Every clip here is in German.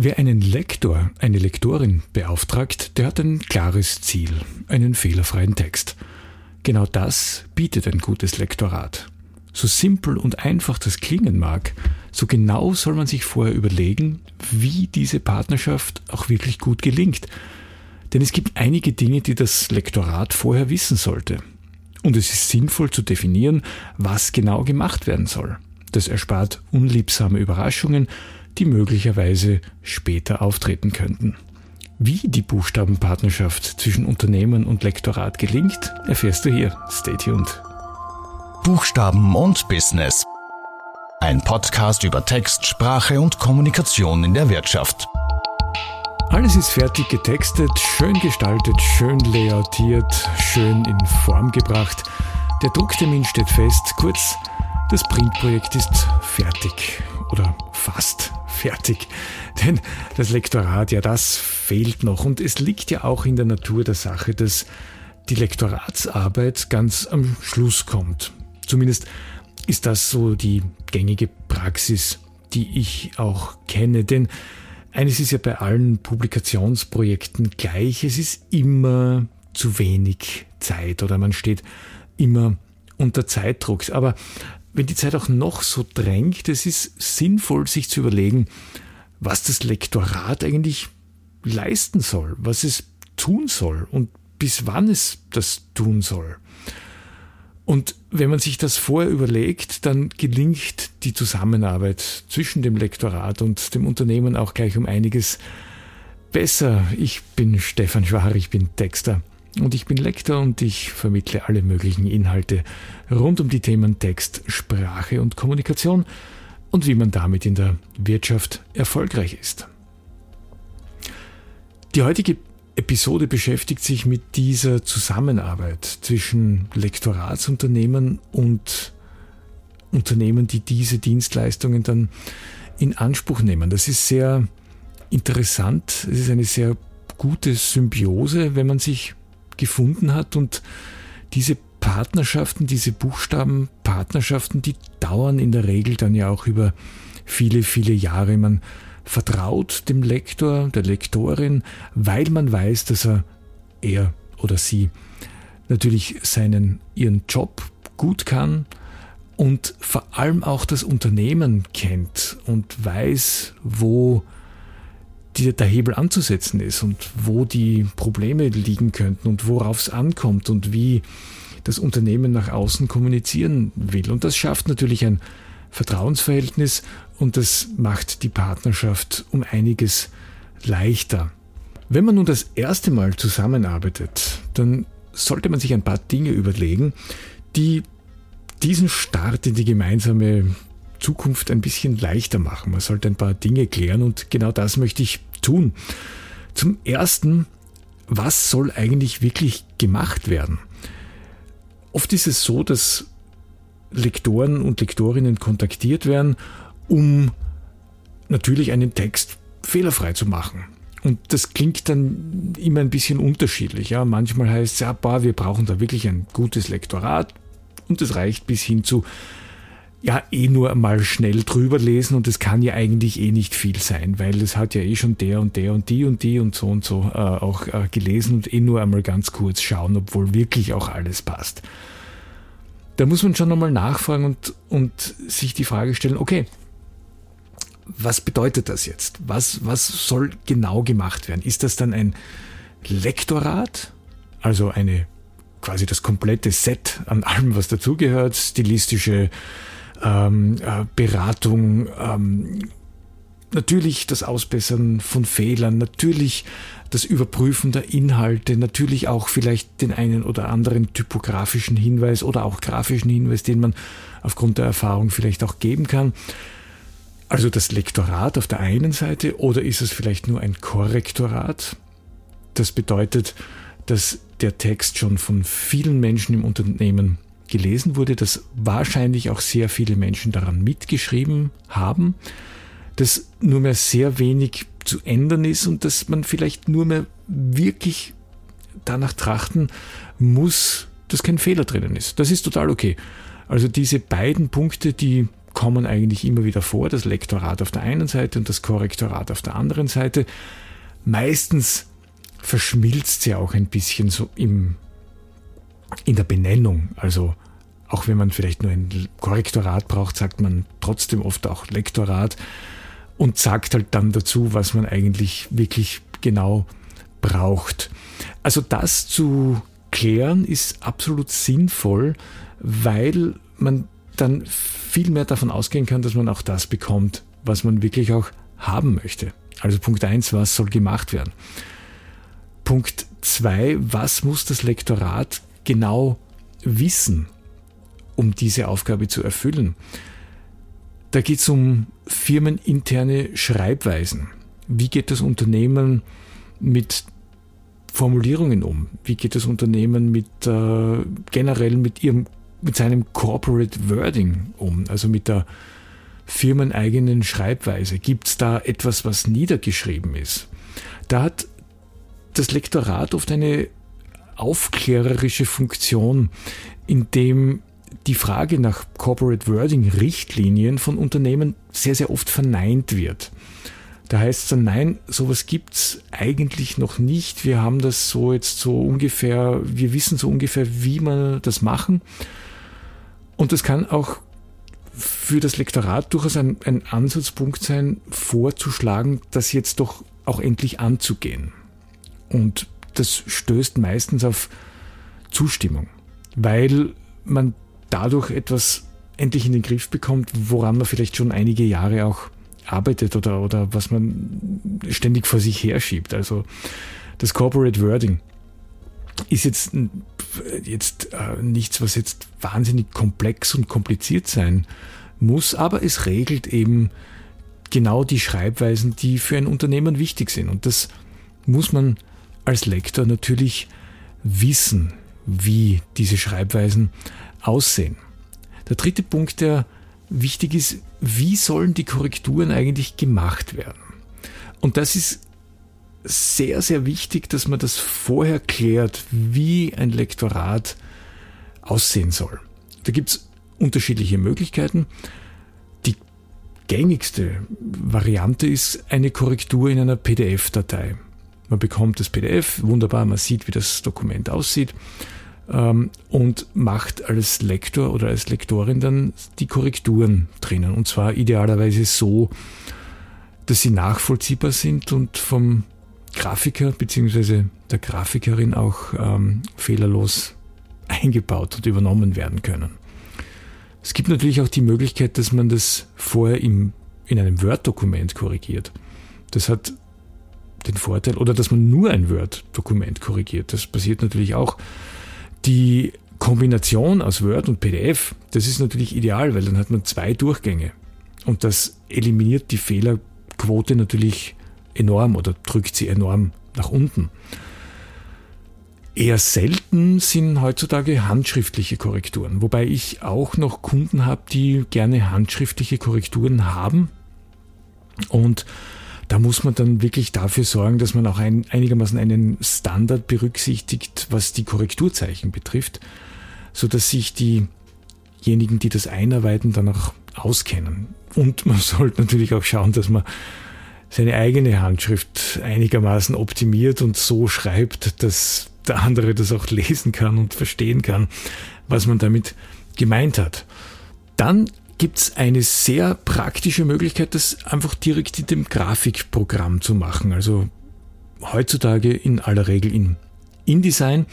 Wer einen Lektor, eine Lektorin beauftragt, der hat ein klares Ziel, einen fehlerfreien Text. Genau das bietet ein gutes Lektorat. So simpel und einfach das klingen mag, so genau soll man sich vorher überlegen, wie diese Partnerschaft auch wirklich gut gelingt. Denn es gibt einige Dinge, die das Lektorat vorher wissen sollte. Und es ist sinnvoll zu definieren, was genau gemacht werden soll. Das erspart unliebsame Überraschungen die möglicherweise später auftreten könnten. Wie die Buchstabenpartnerschaft zwischen Unternehmen und Lektorat gelingt, erfährst du hier. Stay tuned. Buchstaben und Business. Ein Podcast über Text, Sprache und Kommunikation in der Wirtschaft. Alles ist fertig getextet, schön gestaltet, schön layoutiert, schön in Form gebracht. Der Drucktermin steht fest. Kurz, das Printprojekt ist fertig oder fast fertig. Denn das Lektorat, ja, das fehlt noch. Und es liegt ja auch in der Natur der Sache, dass die Lektoratsarbeit ganz am Schluss kommt. Zumindest ist das so die gängige Praxis, die ich auch kenne. Denn eines ist ja bei allen Publikationsprojekten gleich. Es ist immer zu wenig Zeit oder man steht immer unter Zeitdruck. Aber wenn die Zeit auch noch so drängt, es ist sinnvoll, sich zu überlegen, was das Lektorat eigentlich leisten soll, was es tun soll und bis wann es das tun soll. Und wenn man sich das vorher überlegt, dann gelingt die Zusammenarbeit zwischen dem Lektorat und dem Unternehmen auch gleich um einiges besser. Ich bin Stefan Schwar, ich bin Texter. Und ich bin Lektor und ich vermittle alle möglichen Inhalte rund um die Themen Text, Sprache und Kommunikation und wie man damit in der Wirtschaft erfolgreich ist. Die heutige Episode beschäftigt sich mit dieser Zusammenarbeit zwischen Lektoratsunternehmen und Unternehmen, die diese Dienstleistungen dann in Anspruch nehmen. Das ist sehr interessant. Es ist eine sehr gute Symbiose, wenn man sich gefunden hat und diese Partnerschaften, diese Buchstabenpartnerschaften, die dauern in der Regel dann ja auch über viele, viele Jahre. Man vertraut dem Lektor, der Lektorin, weil man weiß, dass er, er oder sie natürlich seinen, ihren Job gut kann und vor allem auch das Unternehmen kennt und weiß, wo die, der Hebel anzusetzen ist und wo die Probleme liegen könnten und worauf es ankommt und wie das Unternehmen nach außen kommunizieren will. Und das schafft natürlich ein Vertrauensverhältnis und das macht die Partnerschaft um einiges leichter. Wenn man nun das erste Mal zusammenarbeitet, dann sollte man sich ein paar Dinge überlegen, die diesen Start in die gemeinsame Zukunft ein bisschen leichter machen. Man sollte ein paar Dinge klären und genau das möchte ich tun. Zum Ersten, was soll eigentlich wirklich gemacht werden? Oft ist es so, dass Lektoren und Lektorinnen kontaktiert werden, um natürlich einen Text fehlerfrei zu machen. Und das klingt dann immer ein bisschen unterschiedlich. Ja, manchmal heißt es, ja, wir brauchen da wirklich ein gutes Lektorat. Und das reicht bis hin zu, ja eh nur mal schnell drüber lesen und es kann ja eigentlich eh nicht viel sein, weil es hat ja eh schon der und der und die und die und so und so äh, auch äh, gelesen und eh nur einmal ganz kurz schauen, obwohl wirklich auch alles passt. Da muss man schon einmal nachfragen und, und sich die Frage stellen, okay, was bedeutet das jetzt? Was, was soll genau gemacht werden? Ist das dann ein Lektorat, also eine quasi das komplette Set an allem, was dazugehört, stilistische ähm, äh, Beratung, ähm, natürlich das Ausbessern von Fehlern, natürlich das Überprüfen der Inhalte, natürlich auch vielleicht den einen oder anderen typografischen Hinweis oder auch grafischen Hinweis, den man aufgrund der Erfahrung vielleicht auch geben kann. Also das Lektorat auf der einen Seite oder ist es vielleicht nur ein Korrektorat? Das bedeutet, dass der Text schon von vielen Menschen im Unternehmen gelesen wurde, dass wahrscheinlich auch sehr viele Menschen daran mitgeschrieben haben, dass nur mehr sehr wenig zu ändern ist und dass man vielleicht nur mehr wirklich danach trachten muss, dass kein Fehler drinnen ist. Das ist total okay. Also diese beiden Punkte, die kommen eigentlich immer wieder vor, das Lektorat auf der einen Seite und das Korrektorat auf der anderen Seite. Meistens verschmilzt sie auch ein bisschen so im, in der Benennung. Also auch wenn man vielleicht nur ein Korrektorat braucht, sagt man trotzdem oft auch Lektorat und sagt halt dann dazu, was man eigentlich wirklich genau braucht. Also das zu klären ist absolut sinnvoll, weil man dann viel mehr davon ausgehen kann, dass man auch das bekommt, was man wirklich auch haben möchte. Also Punkt eins, was soll gemacht werden? Punkt zwei, was muss das Lektorat genau wissen, um diese Aufgabe zu erfüllen? Da geht es um firmeninterne Schreibweisen. Wie geht das Unternehmen mit Formulierungen um? Wie geht das Unternehmen mit äh, generell mit ihrem mit seinem Corporate Wording um, also mit der firmeneigenen Schreibweise? Gibt es da etwas, was niedergeschrieben ist? Da hat das Lektorat oft eine aufklärerische Funktion, indem die Frage nach Corporate Wording Richtlinien von Unternehmen sehr, sehr oft verneint wird. Da heißt es dann, nein, sowas gibt's eigentlich noch nicht. Wir haben das so jetzt so ungefähr, wir wissen so ungefähr, wie wir das machen. Und das kann auch für das Lektorat durchaus ein, ein Ansatzpunkt sein, vorzuschlagen, das jetzt doch auch endlich anzugehen. Und das stößt meistens auf Zustimmung, weil man dadurch etwas endlich in den Griff bekommt, woran man vielleicht schon einige Jahre auch arbeitet oder, oder was man ständig vor sich herschiebt. Also das Corporate Wording ist jetzt, jetzt äh, nichts, was jetzt wahnsinnig komplex und kompliziert sein muss, aber es regelt eben genau die Schreibweisen, die für ein Unternehmen wichtig sind. Und das muss man als Lektor natürlich wissen, wie diese Schreibweisen aussehen. Der dritte Punkt, der wichtig ist, wie sollen die Korrekturen eigentlich gemacht werden? Und das ist sehr, sehr wichtig, dass man das vorher klärt, wie ein Lektorat aussehen soll. Da gibt es unterschiedliche Möglichkeiten. Die gängigste Variante ist eine Korrektur in einer PDF-Datei. Man bekommt das PDF, wunderbar, man sieht, wie das Dokument aussieht ähm, und macht als Lektor oder als Lektorin dann die Korrekturen drinnen. Und zwar idealerweise so, dass sie nachvollziehbar sind und vom Grafiker bzw. der Grafikerin auch ähm, fehlerlos eingebaut und übernommen werden können. Es gibt natürlich auch die Möglichkeit, dass man das vorher im, in einem Word-Dokument korrigiert. Das hat den Vorteil, oder dass man nur ein Word-Dokument korrigiert. Das passiert natürlich auch die Kombination aus Word und PDF, das ist natürlich ideal, weil dann hat man zwei Durchgänge. Und das eliminiert die Fehlerquote natürlich enorm oder drückt sie enorm nach unten. Eher selten sind heutzutage handschriftliche Korrekturen, wobei ich auch noch Kunden habe, die gerne handschriftliche Korrekturen haben. Und da muss man dann wirklich dafür sorgen, dass man auch ein, einigermaßen einen Standard berücksichtigt, was die Korrekturzeichen betrifft, so dass sich diejenigen, die das einarbeiten, dann auch auskennen. Und man sollte natürlich auch schauen, dass man seine eigene Handschrift einigermaßen optimiert und so schreibt, dass der andere das auch lesen kann und verstehen kann, was man damit gemeint hat. Dann gibt es eine sehr praktische Möglichkeit, das einfach direkt in dem Grafikprogramm zu machen. Also heutzutage in aller Regel in InDesign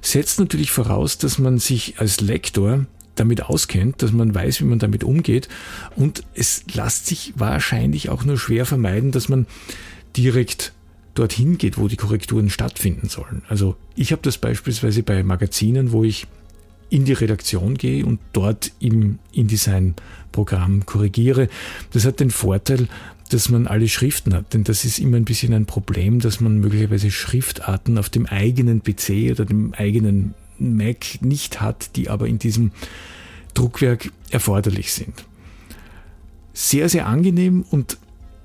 setzt natürlich voraus, dass man sich als Lektor damit auskennt, dass man weiß, wie man damit umgeht und es lässt sich wahrscheinlich auch nur schwer vermeiden, dass man direkt dorthin geht, wo die Korrekturen stattfinden sollen. Also ich habe das beispielsweise bei Magazinen, wo ich in die Redaktion gehe und dort im InDesign-Programm korrigiere. Das hat den Vorteil, dass man alle Schriften hat, denn das ist immer ein bisschen ein Problem, dass man möglicherweise Schriftarten auf dem eigenen PC oder dem eigenen Mac nicht hat, die aber in diesem Druckwerk erforderlich sind. Sehr, sehr angenehm und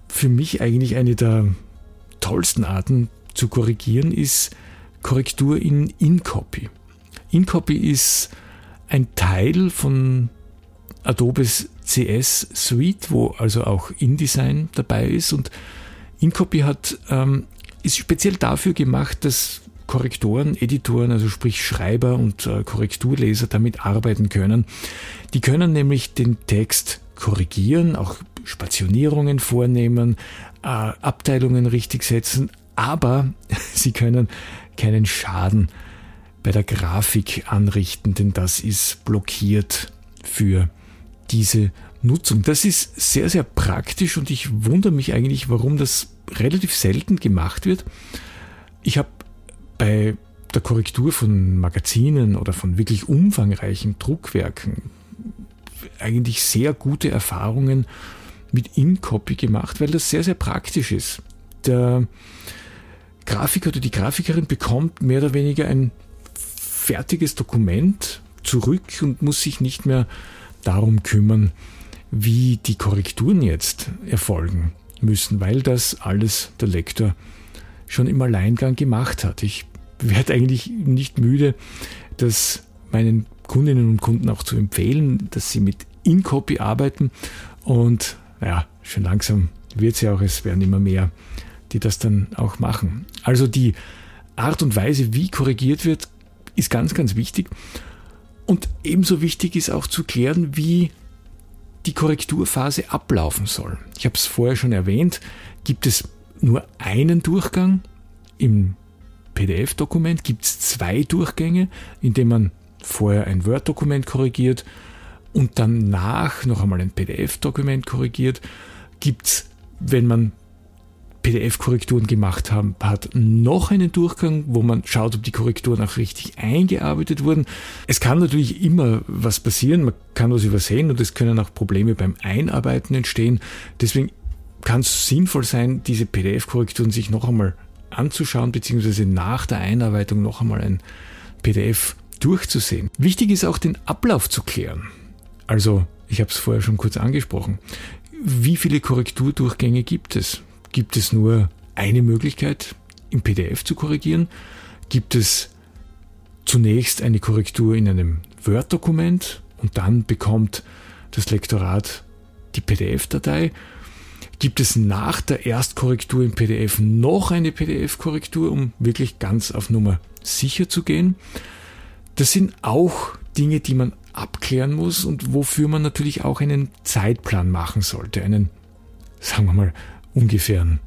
für mich eigentlich eine der tollsten Arten zu korrigieren ist Korrektur in InCopy. InCopy ist ein Teil von Adobes CS Suite, wo also auch InDesign dabei ist. Und InCopy hat, ähm, ist speziell dafür gemacht, dass Korrektoren, Editoren, also sprich Schreiber und äh, Korrekturleser damit arbeiten können. Die können nämlich den Text korrigieren, auch Spationierungen vornehmen, äh, Abteilungen richtig setzen, aber sie können keinen Schaden bei der Grafik anrichten, denn das ist blockiert für diese Nutzung. Das ist sehr, sehr praktisch und ich wundere mich eigentlich, warum das relativ selten gemacht wird. Ich habe bei der Korrektur von Magazinen oder von wirklich umfangreichen Druckwerken eigentlich sehr gute Erfahrungen mit InCopy gemacht, weil das sehr, sehr praktisch ist. Der Grafiker oder die Grafikerin bekommt mehr oder weniger ein fertiges Dokument zurück und muss sich nicht mehr darum kümmern, wie die Korrekturen jetzt erfolgen müssen, weil das alles der Lektor schon im Alleingang gemacht hat. Ich werde eigentlich nicht müde, das meinen Kundinnen und Kunden auch zu empfehlen, dass sie mit InCopy arbeiten und ja, schon langsam wird es ja auch, es werden immer mehr, die das dann auch machen. Also die Art und Weise, wie korrigiert wird, ist ganz, ganz wichtig. Und ebenso wichtig ist auch zu klären, wie die Korrekturphase ablaufen soll. Ich habe es vorher schon erwähnt, gibt es nur einen Durchgang im PDF-Dokument, gibt es zwei Durchgänge, indem man vorher ein Word-Dokument korrigiert und danach noch einmal ein PDF-Dokument korrigiert, gibt es, wenn man PDF-Korrekturen gemacht haben, hat noch einen Durchgang, wo man schaut, ob die Korrekturen auch richtig eingearbeitet wurden. Es kann natürlich immer was passieren, man kann was übersehen und es können auch Probleme beim Einarbeiten entstehen. Deswegen kann es sinnvoll sein, diese PDF-Korrekturen sich noch einmal anzuschauen, beziehungsweise nach der Einarbeitung noch einmal ein PDF durchzusehen. Wichtig ist auch den Ablauf zu klären. Also, ich habe es vorher schon kurz angesprochen. Wie viele Korrekturdurchgänge gibt es? Gibt es nur eine Möglichkeit, im PDF zu korrigieren? Gibt es zunächst eine Korrektur in einem Word-Dokument und dann bekommt das Lektorat die PDF-Datei? Gibt es nach der Erstkorrektur im PDF noch eine PDF-Korrektur, um wirklich ganz auf Nummer sicher zu gehen? Das sind auch Dinge, die man abklären muss und wofür man natürlich auch einen Zeitplan machen sollte, einen, sagen wir mal, ungefähren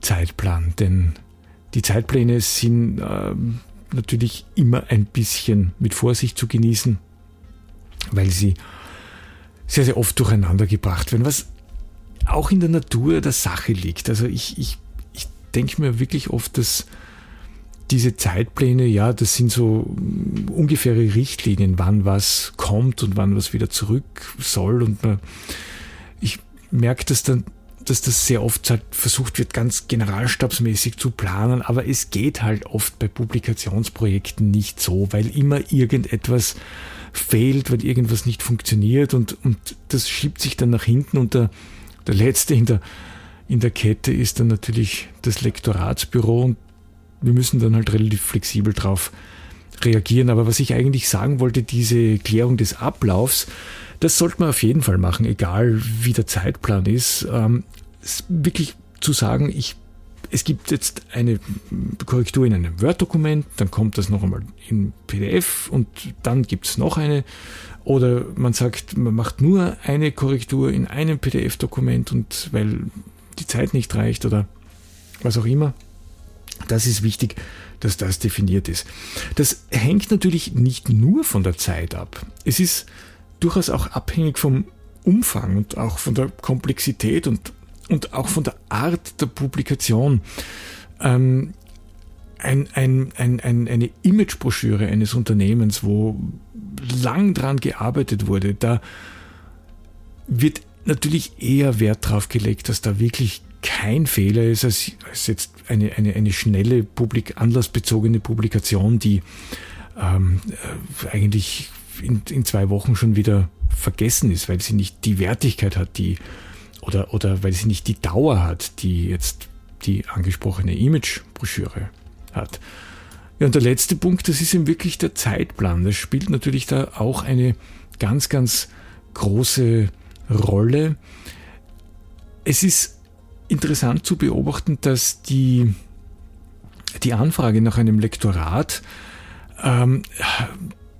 Zeitplan. Denn die Zeitpläne sind äh, natürlich immer ein bisschen mit Vorsicht zu genießen, weil sie sehr, sehr oft durcheinander gebracht werden, was auch in der Natur der Sache liegt. Also ich, ich, ich denke mir wirklich oft, dass diese Zeitpläne, ja, das sind so ungefähre Richtlinien, wann was kommt und wann was wieder zurück soll. Und man, ich merke das dann dass das sehr oft halt versucht wird, ganz generalstabsmäßig zu planen, aber es geht halt oft bei Publikationsprojekten nicht so, weil immer irgendetwas fehlt, weil irgendwas nicht funktioniert und, und das schiebt sich dann nach hinten und der, der letzte in der, in der Kette ist dann natürlich das Lektoratsbüro und wir müssen dann halt relativ flexibel drauf reagieren. Aber was ich eigentlich sagen wollte, diese Klärung des Ablaufs, das sollte man auf jeden Fall machen, egal wie der Zeitplan ist. Ähm, wirklich zu sagen, ich, es gibt jetzt eine Korrektur in einem Word-Dokument, dann kommt das noch einmal in PDF und dann gibt es noch eine. Oder man sagt, man macht nur eine Korrektur in einem PDF-Dokument und weil die Zeit nicht reicht oder was auch immer. Das ist wichtig, dass das definiert ist. Das hängt natürlich nicht nur von der Zeit ab. Es ist durchaus auch abhängig vom Umfang und auch von der Komplexität und, und auch von der Art der Publikation. Ähm, ein, ein, ein, ein, eine Imagebroschüre eines Unternehmens, wo lang dran gearbeitet wurde, da wird natürlich eher Wert drauf gelegt, dass da wirklich kein Fehler ist, als, als jetzt eine, eine, eine schnelle, publik, anlassbezogene Publikation, die ähm, äh, eigentlich in, in zwei Wochen schon wieder vergessen ist, weil sie nicht die Wertigkeit hat, die oder, oder weil sie nicht die Dauer hat, die jetzt die angesprochene Image-Broschüre hat. Ja, und der letzte Punkt, das ist eben wirklich der Zeitplan. Das spielt natürlich da auch eine ganz, ganz große Rolle. Es ist interessant zu beobachten, dass die, die Anfrage nach einem Lektorat ähm,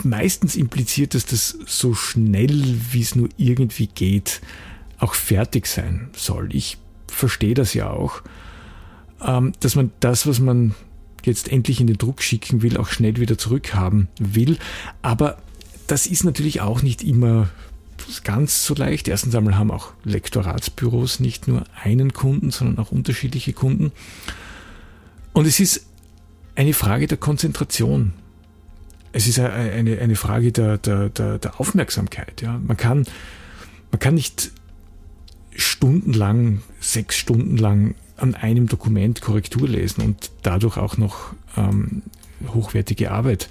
meistens impliziert, dass das so schnell wie es nur irgendwie geht auch fertig sein soll. Ich verstehe das ja auch, ähm, dass man das, was man jetzt endlich in den Druck schicken will, auch schnell wieder zurückhaben will. Aber das ist natürlich auch nicht immer ganz so leicht. Erstens einmal haben auch Lektoratsbüros nicht nur einen Kunden, sondern auch unterschiedliche Kunden. Und es ist eine Frage der Konzentration. Es ist eine, eine Frage der, der, der, der Aufmerksamkeit. Ja. Man, kann, man kann nicht stundenlang, sechs Stunden lang an einem Dokument Korrektur lesen und dadurch auch noch ähm, hochwertige Arbeit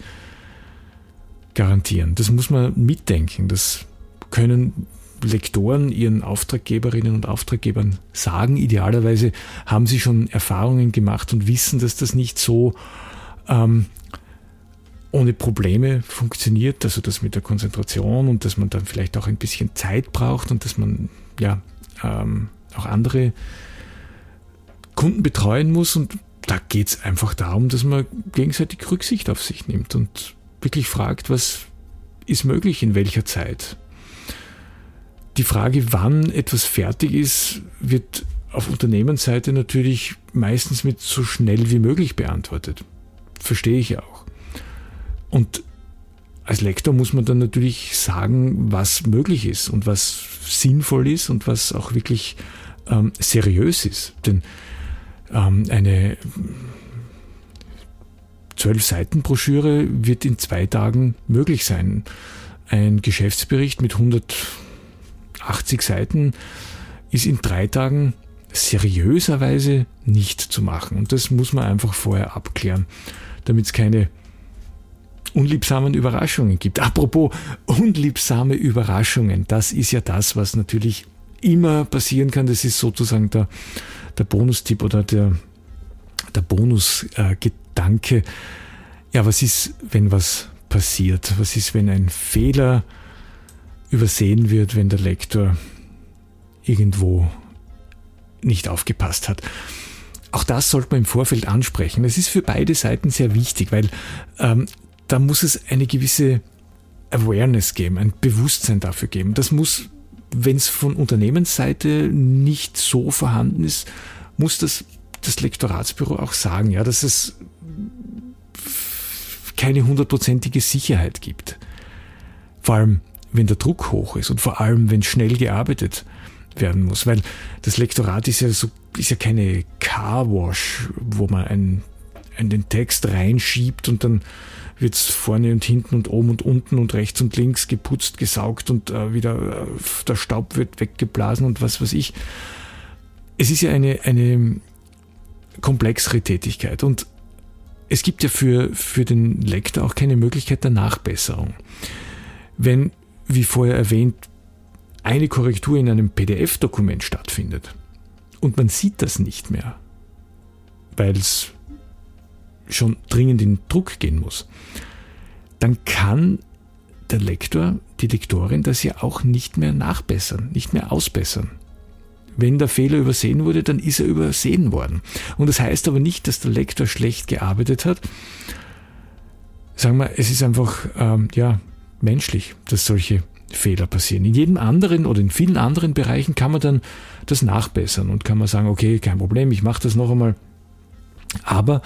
garantieren. Das muss man mitdenken. Das können Lektoren ihren Auftraggeberinnen und Auftraggebern sagen. Idealerweise haben sie schon Erfahrungen gemacht und wissen, dass das nicht so ähm, ohne Probleme funktioniert, also das mit der Konzentration und dass man dann vielleicht auch ein bisschen Zeit braucht und dass man ja ähm, auch andere Kunden betreuen muss und da geht es einfach darum, dass man gegenseitig Rücksicht auf sich nimmt und wirklich fragt, was ist möglich in welcher Zeit. Die Frage, wann etwas fertig ist, wird auf Unternehmensseite natürlich meistens mit so schnell wie möglich beantwortet. Verstehe ich auch. Und als Lektor muss man dann natürlich sagen, was möglich ist und was sinnvoll ist und was auch wirklich ähm, seriös ist. Denn ähm, eine zwölf Seiten Broschüre wird in zwei Tagen möglich sein. Ein Geschäftsbericht mit 100 80 Seiten ist in drei Tagen seriöserweise nicht zu machen. Und das muss man einfach vorher abklären, damit es keine unliebsamen Überraschungen gibt. Apropos unliebsame Überraschungen, das ist ja das, was natürlich immer passieren kann. Das ist sozusagen der, der Bonustipp oder der, der Bonusgedanke. Äh, ja, was ist, wenn was passiert? Was ist, wenn ein Fehler übersehen wird, wenn der Lektor irgendwo nicht aufgepasst hat. Auch das sollte man im Vorfeld ansprechen. Es ist für beide Seiten sehr wichtig, weil ähm, da muss es eine gewisse Awareness geben, ein Bewusstsein dafür geben. Das muss, wenn es von Unternehmensseite nicht so vorhanden ist, muss das das Lektoratsbüro auch sagen, ja, dass es keine hundertprozentige Sicherheit gibt. Vor allem wenn der Druck hoch ist und vor allem, wenn schnell gearbeitet werden muss, weil das Lektorat ist ja so, ist ja keine Carwash, wo man einen, einen den Text reinschiebt und dann wird es vorne und hinten und oben und unten und rechts und links geputzt, gesaugt und äh, wieder äh, der Staub wird weggeblasen und was weiß ich. Es ist ja eine, eine komplexere Tätigkeit und es gibt ja für, für den Lektor auch keine Möglichkeit der Nachbesserung. Wenn wie vorher erwähnt, eine Korrektur in einem PDF-Dokument stattfindet und man sieht das nicht mehr, weil es schon dringend in Druck gehen muss, dann kann der Lektor, die Lektorin das ja auch nicht mehr nachbessern, nicht mehr ausbessern. Wenn der Fehler übersehen wurde, dann ist er übersehen worden. Und das heißt aber nicht, dass der Lektor schlecht gearbeitet hat. Sagen wir, es ist einfach, ähm, ja, menschlich, dass solche Fehler passieren. In jedem anderen oder in vielen anderen Bereichen kann man dann das nachbessern und kann man sagen, okay, kein Problem, ich mache das noch einmal. Aber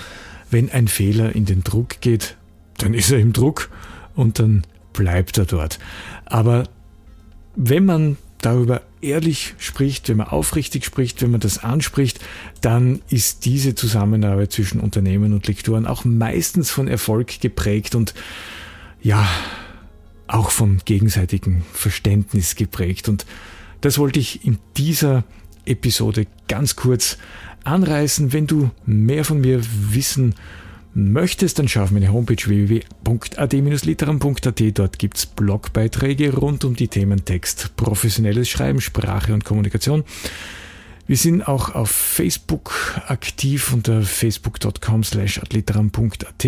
wenn ein Fehler in den Druck geht, dann ist er im Druck und dann bleibt er dort. Aber wenn man darüber ehrlich spricht, wenn man aufrichtig spricht, wenn man das anspricht, dann ist diese Zusammenarbeit zwischen Unternehmen und Lektoren auch meistens von Erfolg geprägt und ja, auch vom gegenseitigen Verständnis geprägt. Und das wollte ich in dieser Episode ganz kurz anreißen. Wenn du mehr von mir wissen möchtest, dann schau auf meine Homepage www.ad-literam.at. Dort gibt's Blogbeiträge rund um die Themen Text, professionelles Schreiben, Sprache und Kommunikation. Wir sind auch auf Facebook aktiv unter facebook.com slash adliteram.at.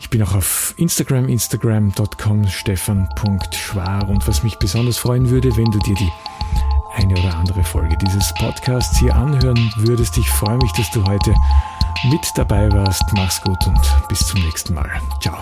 Ich bin auch auf Instagram, instagram.com stefan.schwar und was mich besonders freuen würde, wenn du dir die eine oder andere Folge dieses Podcasts hier anhören würdest. Ich freue mich, dass du heute mit dabei warst. Mach's gut und bis zum nächsten Mal. Ciao.